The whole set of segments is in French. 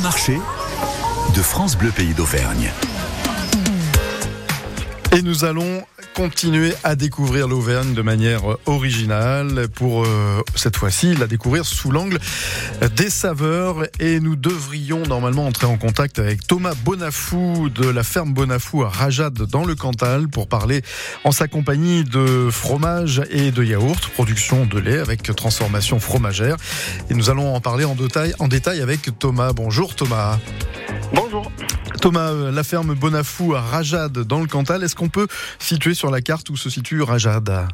Marché de France Bleu Pays d'Auvergne. Et nous allons continuer à découvrir l'Auvergne de manière originale pour euh, cette fois-ci la découvrir sous l'angle des saveurs et nous devrions normalement entrer en contact avec Thomas Bonafou de la ferme Bonafou à Rajad dans le Cantal pour parler en sa compagnie de fromage et de yaourt, production de lait avec transformation fromagère et nous allons en parler en détail, en détail avec Thomas. Bonjour Thomas. Bonjour. Thomas, euh, la ferme Bonafou à Rajad dans le Cantal, est-ce qu'on peut situer sur la carte où se situe Rajad?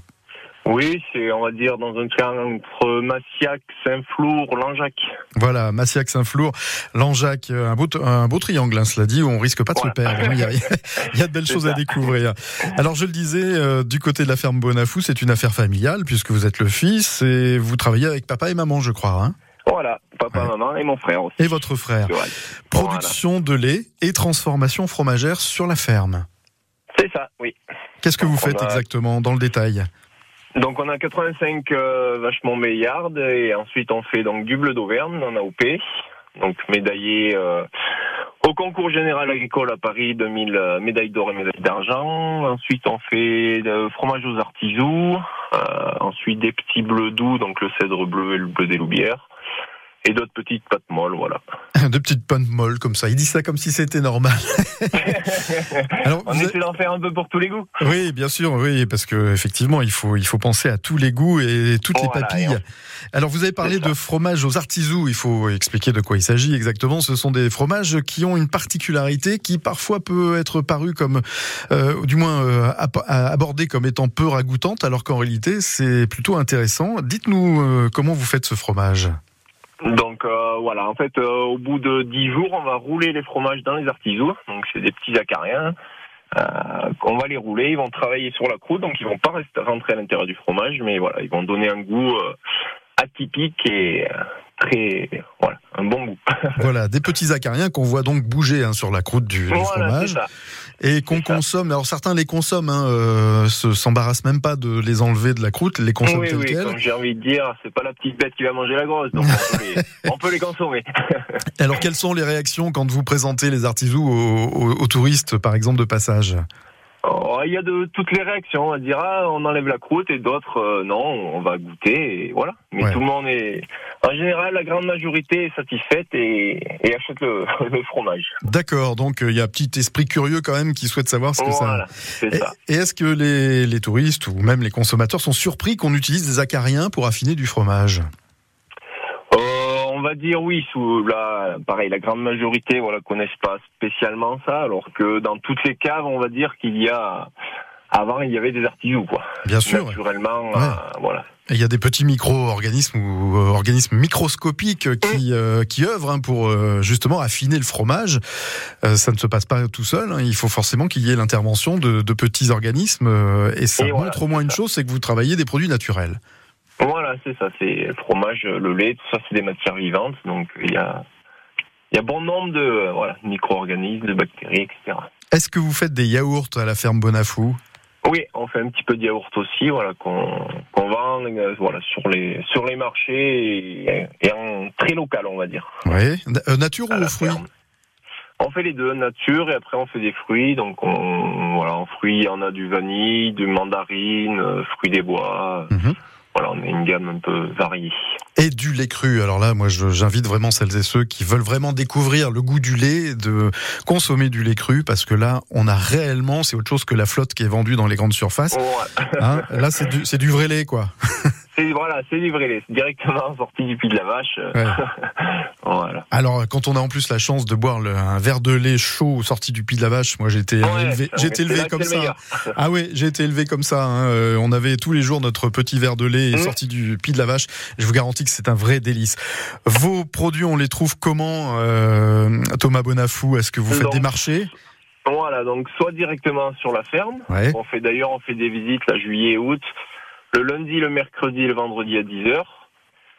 Oui, c'est, on va dire, dans un triangle entre Massiac, Saint-Flour, Langeac. Voilà, Massiac, Saint-Flour, Langeac, euh, un beau, un beau triangle, hein, cela dit, où on risque pas de se perdre. hein. Il y, a, il y a de belles choses à découvrir. Alors, je le disais, euh, du côté de la ferme Bonafou, c'est une affaire familiale, puisque vous êtes le fils et vous travaillez avec papa et maman, je crois. Hein Voilà, papa, Ouais. maman et mon frère aussi. et votre frère. Voilà. Production de lait et transformation fromagère sur la ferme. C'est ça, oui. Qu'est-ce que vous faites a- exactement dans le détail? Donc on a 85 euh, vachement meillardes et ensuite on fait donc du bleu d'Auvergne en AOP, donc médaillé euh, au concours général agricole à Paris 2000 euh, médaille d'or et médaille d'argent. Ensuite on fait le fromage aux artisous, euh, ensuite des petits bleus doux donc le cèdre bleu et le bleu des loubières et d'autres petites pâtes molles, voilà. De petites puntes molles comme ça. Il dit ça comme si c'était normal. Alors, on avez- essaie d'en faire un peu pour tous les goûts. Oui, bien sûr, oui, parce que effectivement, il faut il faut penser à tous les goûts et toutes les Voilà, papilles. Alors, vous avez parlé de fromage aux artisous. Il faut expliquer de quoi il s'agit exactement. Ce sont des fromages qui ont une particularité qui parfois peut être parue comme, euh, du moins euh, ap- abordée comme étant peu ragoûtante, alors qu'en réalité, c'est plutôt intéressant. Dites-nous euh, comment vous faites ce fromage. Donc euh, voilà, en fait, euh, au bout de 10 jours, on va rouler les fromages dans les artisous. Donc c'est des petits acariens. Euh, on va les rouler, ils vont travailler sur la croûte, donc ils vont pas rester, rentrer à l'intérieur du fromage, mais voilà, ils vont donner un goût euh, atypique et très, voilà, un bon goût. Voilà, des petits acariens qu'on voit donc bouger hein, sur la croûte du, fromage. Et qu'on consomme. Alors certains les consomment, hein, euh, se s'embarrassent même pas de les enlever de la croûte, les consomment Oui, oui, comme j'ai envie de dire, c'est pas la petite bête qui va manger la grosse, donc on peut les, on peut les consommer. Alors quelles sont les réactions quand vous présentez les artisous aux, aux- aux touristes, par exemple de passage? Oh, Il y a de toutes les réactions. On va dire ah, on enlève la croûte et d'autres euh, non, on va goûter et voilà. Mais Ouais. tout le monde est, en général, la grande majorité est satisfaite et, et achète le, le fromage. D'accord, donc euh, il y a un petit esprit curieux quand même qui souhaite savoir ce que Voilà, ça. c'est Et, ça. et est-ce que les, les touristes ou même les consommateurs sont surpris qu'on utilise des acariens pour affiner du fromage? Euh, on va dire oui. Sous la, pareil, la grande majorité, voilà, connaissent pas spécialement ça, alors que dans toutes les caves, on va dire qu'il y a, avant, il y avait des artisous, quoi. Bien sûr. Naturellement, Ouais. euh, voilà. Et Il y a des petits micro-organismes ou euh, organismes microscopiques qui, euh, qui œuvrent hein, pour justement affiner le fromage. Ça ne se passe pas tout seul. hein. Il faut forcément qu'il y ait l'intervention de, de petits organismes. et ça Et voilà, montre au moins une ça. chose, c'est que vous travaillez des produits naturels. Voilà, c'est ça, c'est le fromage, le lait, tout ça, c'est des matières vivantes, donc il y a, il y a bon nombre de voilà, micro-organismes, de bactéries, etc. Est-ce que vous faites des yaourts à la ferme Bonafou? Oui, on fait un petit peu de yaourt aussi, voilà, qu'on vend euh, voilà, sur, les, sur les marchés et, et en très local, on va dire. Oui. Euh, nature à ou fruits ferme. On fait les deux, nature, et après on fait des fruits, donc on, voilà, en fruits, on a du vanille, du mandarine, euh, fruits des bois, Mhm. Voilà, on a une gamme un peu variée. Et du lait cru. Alors là, moi, j'invite vraiment celles et ceux qui veulent vraiment découvrir le goût du lait, de consommer du lait cru, parce que là, on a réellement, c'est autre chose que la flotte qui est vendue dans les grandes surfaces. Hein là, c'est du, c'est du vrai lait, quoi. C'est voilà, c'est livré directement sorti du puits de la vache. Ouais. voilà. Alors, quand on a en plus la chance de boire le- un verre de lait chaud sorti du pied de la vache, moi j'ai été Ouais, élevé, là comme ça. Ah oui, j'ai été élevé comme ça. hein. Euh, on avait tous les jours notre petit verre de lait Mmh. sorti du pied de la vache. Je vous garantis que c'est un vrai délice. Vos produits, on les trouve comment, euh, Thomas Bonafou? Est-ce que vous faites des marchés? Voilà, donc soit directement sur la ferme. Ouais. On fait d'ailleurs, on fait des visites là, juillet et août, le lundi, le mercredi et le vendredi à 10h.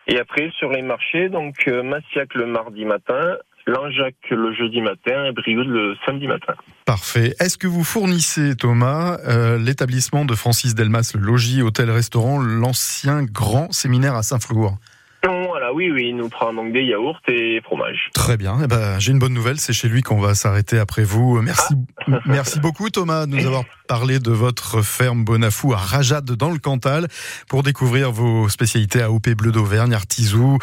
Et après, sur les marchés, donc euh, Massiac le mardi matin, Langeac le jeudi matin et Brioude le samedi matin. Parfait. Est-ce que vous fournissez, Thomas, euh, l'établissement de Francis Delmas, le logis, hôtel, restaurant, l'ancien grand séminaire à Saint-Flour oui, oui, il nous prend donc des yaourts et fromage. Très bien. Eh ben, j'ai une bonne nouvelle, c'est chez lui qu'on va s'arrêter après vous. Merci, ah. merci beaucoup Thomas de nous avoir parlé de votre ferme Bonafou à Rajade dans le Cantal pour découvrir vos spécialités AOP bleu d'Auvergne, artisou,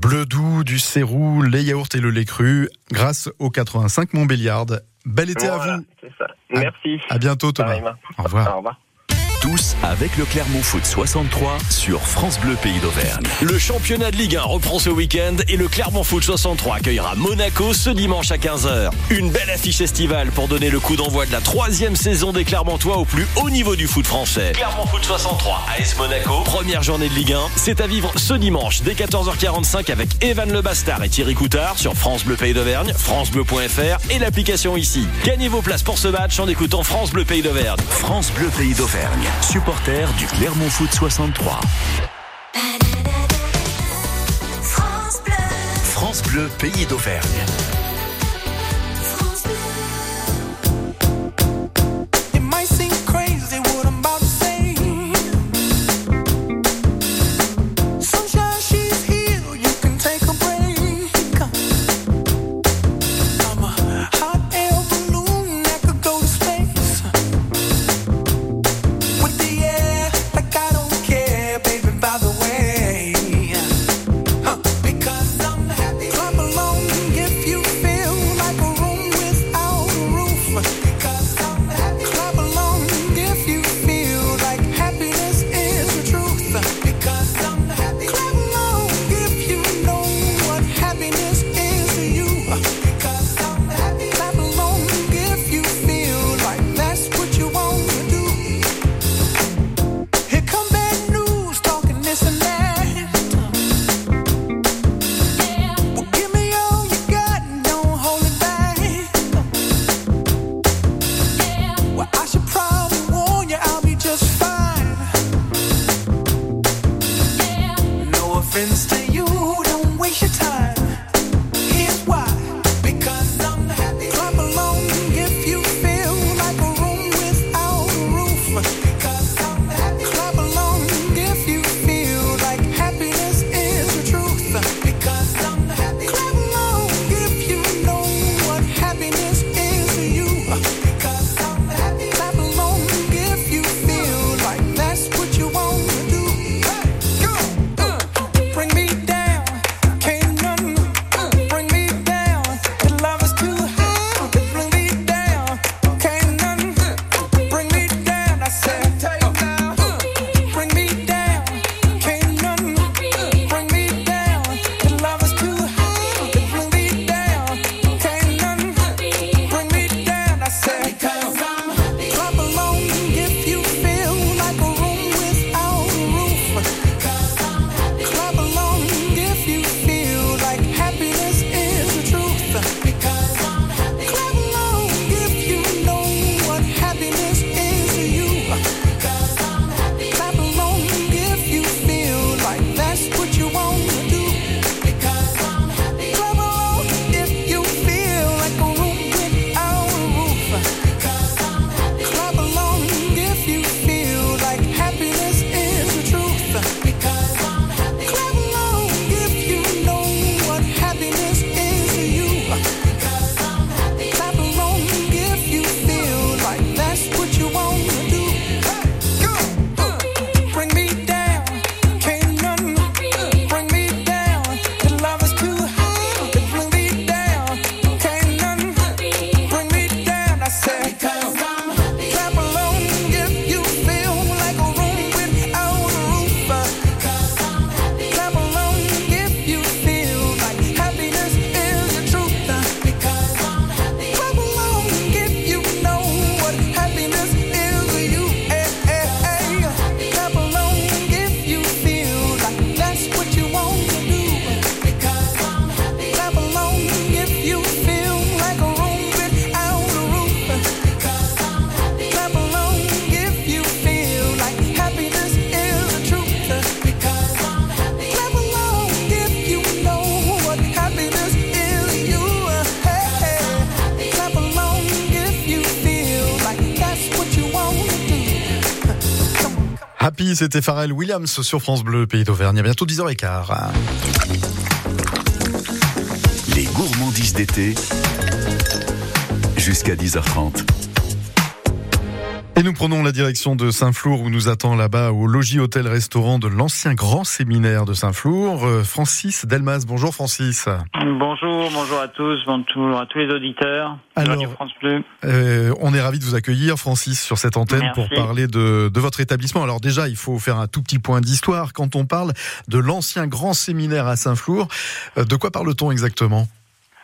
bleu doux, du sérou, les yaourts et le lait cru grâce au 85 Montbéliard. Bel été à vous. Merci. À, bientôt Thomas. Au revoir. Au revoir avec le Clermont Foot 63 sur France Bleu Pays d'Auvergne. Le championnat de Ligue 1 reprend ce week-end et le Clermont Foot 63 accueillera Monaco ce dimanche à 15h. Une belle affiche estivale pour donner le coup d'envoi de la troisième saison des Clermontois au plus haut niveau du foot français. Clermont Foot 63 AS Monaco, première journée de Ligue 1, c'est à vivre ce dimanche dès 14h45 avec Evan Lebastard et Thierry Coutard sur France Bleu Pays d'Auvergne, francebleu.fr et l'application ici. Gagnez vos places pour ce match en écoutant France Bleu Pays d'Auvergne. France Bleu Pays d'Auvergne supporter du Clermont Foot 63. France Bleu, France pays d'Auvergne. C'était Pharrell Williams sur France Bleu, pays d'Auvergne. À bientôt 10h15. Les gourmandises d'été, jusqu'à 10h30. Et nous prenons la direction de Saint-Flour où nous attend là-bas au logis hôtel restaurant de l'ancien grand séminaire de Saint-Flour. Euh, Francis Delmas, bonjour Francis. Bonjour, bonjour à tous, bonjour à tous les auditeurs. Alors- Radio France Bleu. Euh, on est ravi de vous accueillir Francis sur cette antenne Merci. pour parler de, de votre établissement. Alors déjà, il faut faire un tout petit point d'histoire. Quand on parle de l'ancien grand séminaire à Saint-Flour, euh, de quoi parle-t-on exactement?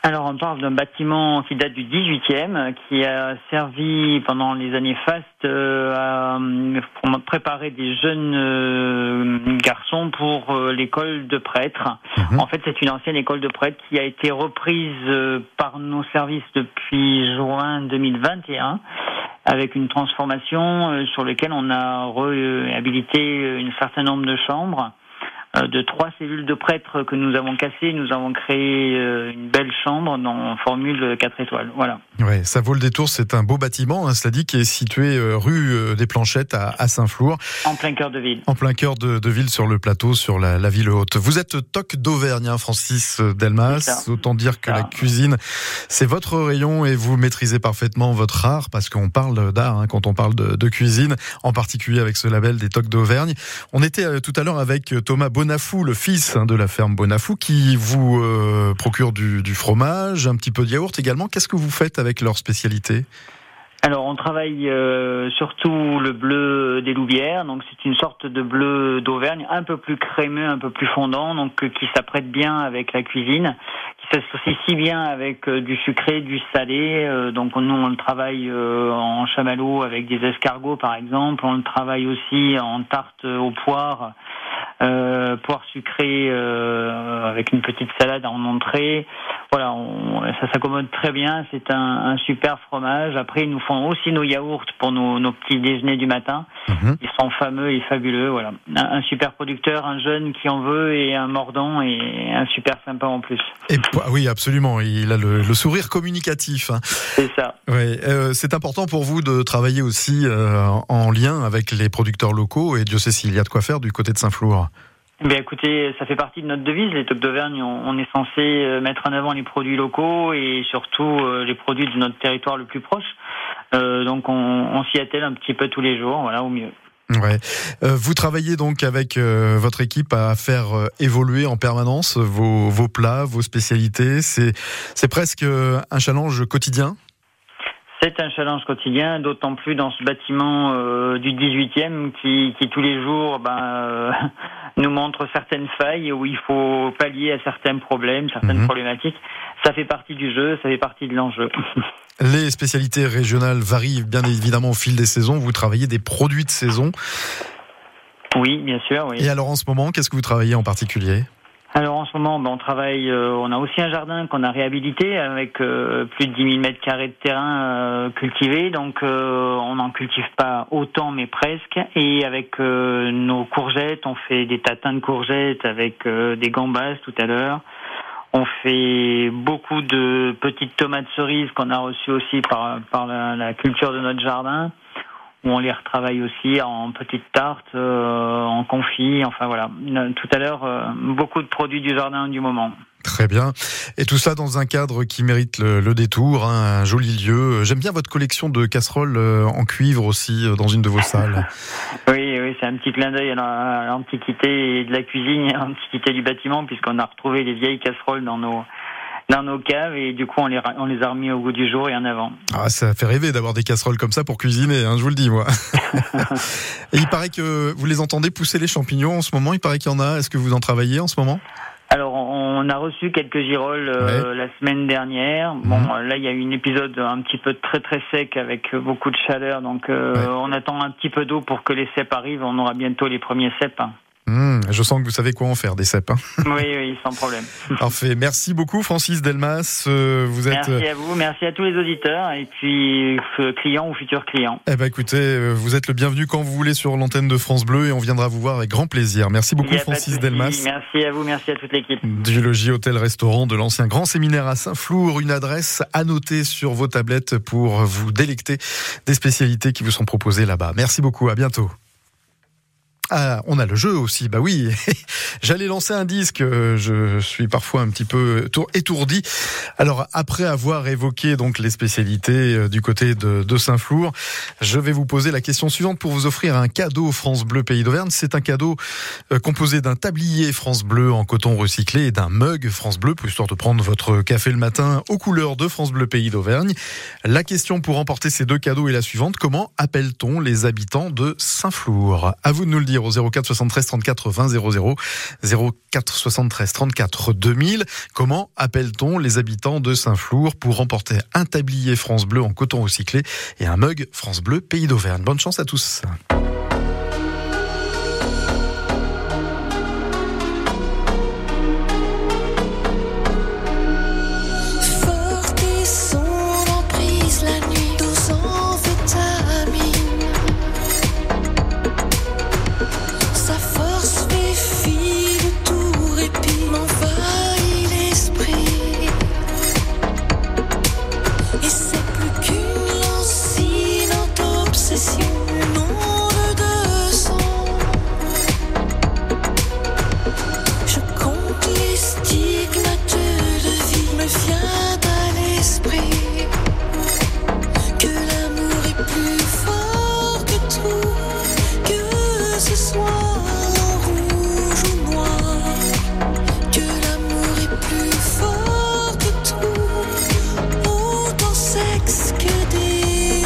Alors, on parle d'un bâtiment qui date du 18e, euh, qui a servi pendant les années fastes euh, à euh, pour préparer des jeunes garçons pour l'école de prêtres. Mhm. En fait, c'est une ancienne école de prêtres qui a été reprise par nos services depuis juin 2021 avec une transformation sur laquelle on a réhabilité un certain nombre de chambres. Euh, de trois cellules de prêtres que nous avons cassées, nous avons créé euh, une belle chambre dans formule 4 étoiles. Voilà. Ouais, ça vaut le détour. C'est un beau bâtiment, hein, cela dit, qui est situé euh, rue des Planchettes à, à Saint-Flour, En plein cœur de ville. en plein cœur de, de ville sur le plateau, sur la, la ville haute. Vous êtes toc d'Auvergne, hein, Francis Delmas. Autant dire que la cuisine, c'est votre rayon et vous maîtrisez parfaitement votre art parce qu'on parle d'art hein, quand on parle de, de cuisine, en particulier avec ce label des tocs d'Auvergne. On était euh, tout à l'heure avec Thomas Bonafou, le fils hein, de la ferme Bonafou, qui vous euh, procure du, fromage, un petit peu de yaourt également. Qu'est-ce que vous faites avec leur spécialité? Alors, on travaille euh, surtout le bleu des Louvières. Donc, c'est une sorte de bleu d'Auvergne, un peu plus crémeux, un peu plus fondant, donc euh, qui s'apprête bien avec la cuisine, qui s'associe si bien avec du sucré, du salé. Donc, nous, on le travaille en chamallow avec des escargots, par exemple. On le travaille aussi en tarte aux poires. Euh, poire sucrée euh, avec une petite salade en entrée. Voilà, on- ça s'accommode très bien. C'est un, un super fromage. Après, ils nous font aussi nos yaourts pour nos, nos petits déjeuners du matin. Mhm. Ils sont fameux et fabuleux. Voilà, un, un super producteur, un jeune qui en veut et un mordant et un super sympa en plus. Et po- oui, absolument. Il a le, le sourire communicatif. hein. C'est ça. Ouais, euh, c'est important pour vous de travailler aussi euh, en lien avec les producteurs locaux et Dieu sait s'il y a de quoi faire du côté de Saint-Flour. Ben écoutez, ça fait partie de notre devise. Les Tocs d'Auvergne, on, est censé euh, mettre en avant les produits locaux et surtout euh, les produits de notre territoire le plus proche. Euh, donc on, on s'y attelle un petit peu tous les jours, voilà, au mieux. Ouais. Euh, vous travaillez donc avec euh, votre équipe à faire euh, évoluer en permanence vos, vos plats, vos spécialités. C'est c'est presque un challenge quotidien? C'est un challenge quotidien, d'autant plus dans ce bâtiment du 18e qui, qui tous les jours ben, nous montre certaines failles où il faut pallier à certains problèmes, certaines Mhm. problématiques. Ça fait partie du jeu, ça fait partie de l'enjeu. Les spécialités régionales varient bien évidemment au fil des saisons. Vous travaillez des produits de saison. oui, bien sûr. Oui. Et alors en ce moment, qu'est-ce que vous travaillez en particulier? Alors en ce moment, ben, on travaille, euh, on a aussi un jardin qu'on a réhabilité avec euh, plus de 10 000 mètres carrés de terrain euh, cultivé, donc euh, on n'en cultive pas autant mais presque. Et avec euh, nos courgettes, on fait des tatins de courgettes avec euh, des gambas tout à l'heure. On fait beaucoup de petites tomates cerises qu'on a reçues aussi par, par la, la culture de notre jardin où on les retravaille aussi en petites tartes, euh, en confit, enfin voilà. Tout à l'heure, euh, beaucoup de produits du jardin du moment. Très bien. Et tout ça dans un cadre qui mérite le, le détour, hein, un joli lieu. J'aime bien votre collection de casseroles euh, en cuivre aussi euh, dans une de vos salles. Oui, oui, c'est un petit clin d'œil à la- à l'antiquité de la cuisine à l'antiquité du bâtiment, puisqu'on a retrouvé les vieilles casseroles dans nos dans nos caves et du coup on les on les a remis au goût du jour et en avant. Ah, ça fait rêver d'avoir des casseroles comme ça pour cuisiner, hein, je vous le dis moi. Et il paraît que vous les entendez pousser les champignons en ce moment. Il paraît qu'il y en a. Est-ce que vous en travaillez en ce moment? Alors, on a reçu quelques girolles euh, la semaine dernière. Bon, Mhm. euh, là, il y a eu un épisode un petit peu très très sec avec euh, beaucoup de chaleur, donc euh, Ouais. on attend un petit peu d'eau pour que les cèpes arrivent. On aura bientôt les premiers cèpes. Hum, Je sens que vous savez quoi en faire des cèpes. hein. oui, oui, sans problème. Parfait. Merci beaucoup, Francis Delmas. Euh, Vous êtes. Merci à vous, merci à tous les auditeurs et puis euh, clients ou futurs clients. Eh ben écoutez, euh, vous êtes le bienvenu quand vous voulez sur l'antenne de France Bleu et on viendra vous voir avec grand plaisir. Merci beaucoup Francis. Delmas. Merci à vous, merci à toute l'équipe. Du logis hôtel restaurant de l'ancien grand séminaire à Saint-Flour, une adresse à noter sur vos tablettes pour vous délecter des spécialités qui vous sont proposées là-bas. Merci beaucoup, à bientôt. Ah, on a le jeu aussi, bah oui. J'allais lancer un disque, euh, je suis parfois un petit peu tour- étourdi. Alors, après avoir évoqué donc les spécialités euh, du côté de, de Saint-Flour, je vais vous poser la question suivante pour vous offrir un cadeau France Bleu Pays d'Auvergne. C'est un cadeau euh, composé d'un tablier France Bleu en coton recyclé et d'un mug France Bleu, pour histoire de prendre votre café le matin aux couleurs de France Bleu Pays d'Auvergne. La question pour remporter ces deux cadeaux est la suivante. Comment appelle-t-on les habitants de Saint-Flour? À vous de nous le dire au 04 73 34 20 00 04 73 34 2000. Comment appelle-t-on les habitants de Saint-Flour pour remporter un tablier France Bleu en coton recyclé et un mug France Bleu Pays d'Auvergne? Bonne chance à tous.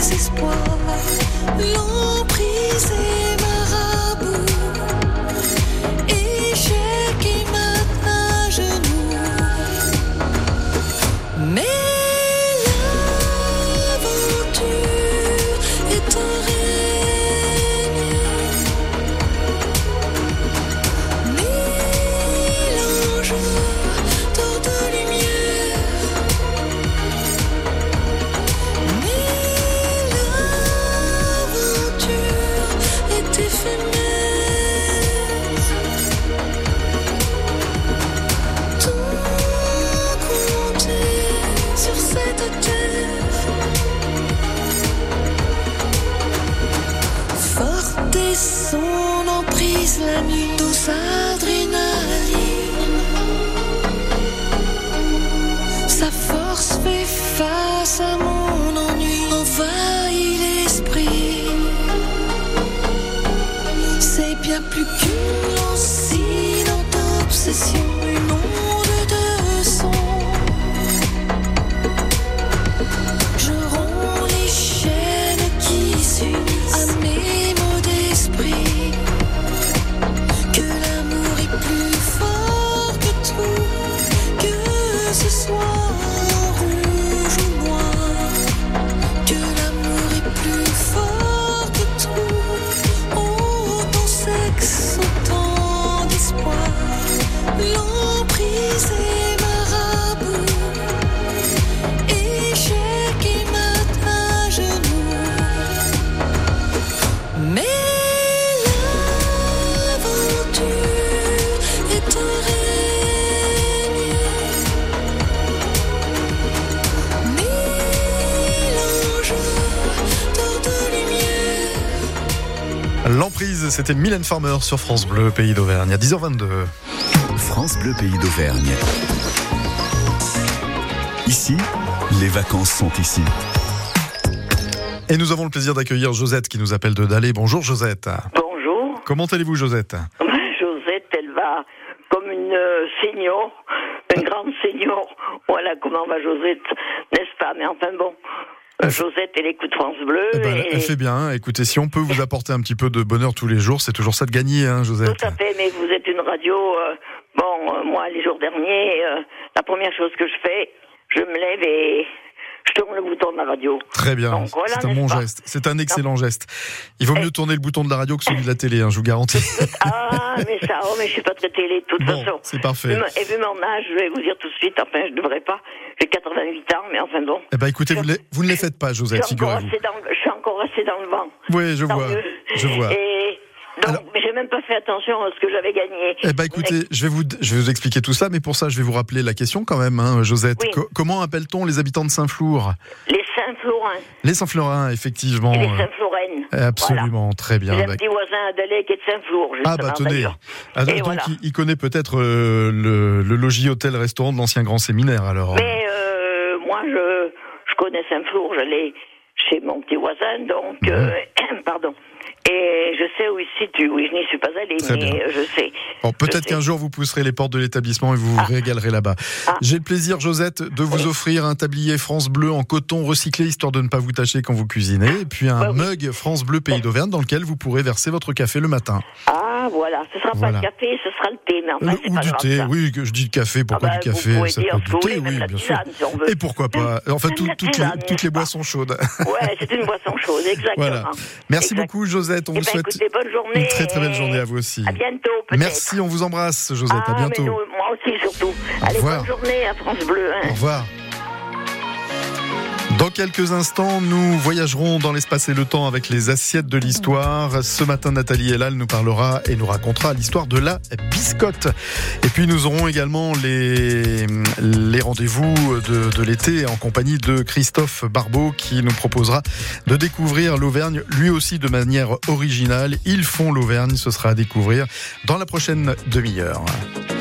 Désespoir, l'emprise la nuit, douce adrénaline. Sa force fait face à mon ennui, envahit l'esprit. C'est bien plus qu'une obsession, L'emprise, c'était Mylène Farmer sur France Bleu Pays d'Auvergne à 10h22. France Bleu Pays d'Auvergne. Ici, les vacances sont ici. Et nous avons le plaisir d'accueillir Josette qui nous appelle de Dallé. Bonjour Josette. Bonjour. Comment allez-vous Josette Josette, elle va comme une euh, senior, une grande senior. Voilà comment va Josette, n'est-ce pas? Mais enfin bon, Josette, elle écoute France Bleu. Eh ben, et- Elle fait bien. Écoutez, si on peut vous apporter un petit peu de bonheur tous les jours, c'est toujours ça de gagner, hein, Josette. Tout à fait, mais vous êtes une radio. euh, bon, euh, moi, les jours derniers, euh, la première chose que je fais, je me lève et je tourne le bouton de la radio. Très bien. Donc, voilà, c'est un bon geste. C'est un excellent geste. Il vaut mieux Eh. tourner le bouton de la radio que celui de la télé, hein, je vous garantis. Ah, mais ça, oh, mais je suis pas très télé de toute Bon, façon. c'est parfait. Et vu mon âge, je vais vous dire tout de suite, enfin, je devrais pas. J'ai 88 ans, mais enfin bon. Eh ben, écoutez, vous, les- vous ne les faites pas, Josette, figurez-vous. je suis encore assez dans le vent. Oui, je vois. Je vois. Et donc, Alors- mais j'ai même pas fait attention à ce que j'avais gagné. Eh ben, écoutez, je vais vous, je vais vous expliquer tout ça, mais pour ça, je vais vous rappeler la question quand même, hein, Josette. Oui. Co- comment appelle-t-on les habitants de Saint-Flour? Les Saint-Florin Les Saint-Florins, effectivement. et les euh, Saint-Florennes. Absolument, très bien. J'ai un Bah, petit voisin qui est de Saint-Flour, justement. Ah bah tenez. Ah, donc voilà. il, il connaît peut-être euh, le, le logis hôtel restaurant de l'ancien grand séminaire alors. Mais euh, moi, je, je connais Saint-Flour, j'allais chez mon petit voisin, donc, Mhm. euh, pardon. Et je sais où il se situe. Oui, je n'y suis pas allée, Très mais bien. je sais. Bon, peut-être qu'un jour vous pousserez les portes de l'établissement et vous vous régalerez là-bas. Ah. J'ai le plaisir, Josette, de vous offrir un tablier France Bleu en coton recyclé histoire de ne pas vous tâcher quand vous cuisinez, et puis un oui. mug France Bleu Pays d'Auvergne dans lequel vous pourrez verser votre café le matin. Ah, voilà. Ce sera Voilà. pas le café, ce sera le thé, mais enfin, ou pas du grave, thé, ça. oui, je dis le café, pourquoi Ah bah, du vous café Ça peut être du thé, oui, bien sûr. tisane, si on veut. Et pourquoi pas tout- Même la toutes, les, toutes les boissons chaudes. Ouais, c'est une boisson chaude, exactement. Voilà. Merci Exact. beaucoup, Josette. On Eh vous ben, souhaite écoutez, bonne journée. une très très belle journée à vous aussi. À bientôt. Merci, on vous embrasse, Josette. Ah, à mais bientôt. nous, moi aussi, surtout. Allez, bonne journée à France Bleu. hein. Au revoir. Dans quelques instants, nous voyagerons dans l'espace et le temps avec les assiettes de l'histoire. Ce matin, Nathalie Elal nous parlera et nous racontera l'histoire de la biscotte. Et puis, nous aurons également les, les rendez-vous de, de l'été en compagnie de Christophe Barbeau qui nous proposera de découvrir l'Auvergne, lui aussi de manière originale. Ils font l'Auvergne, ce sera à découvrir dans la prochaine demi-heure.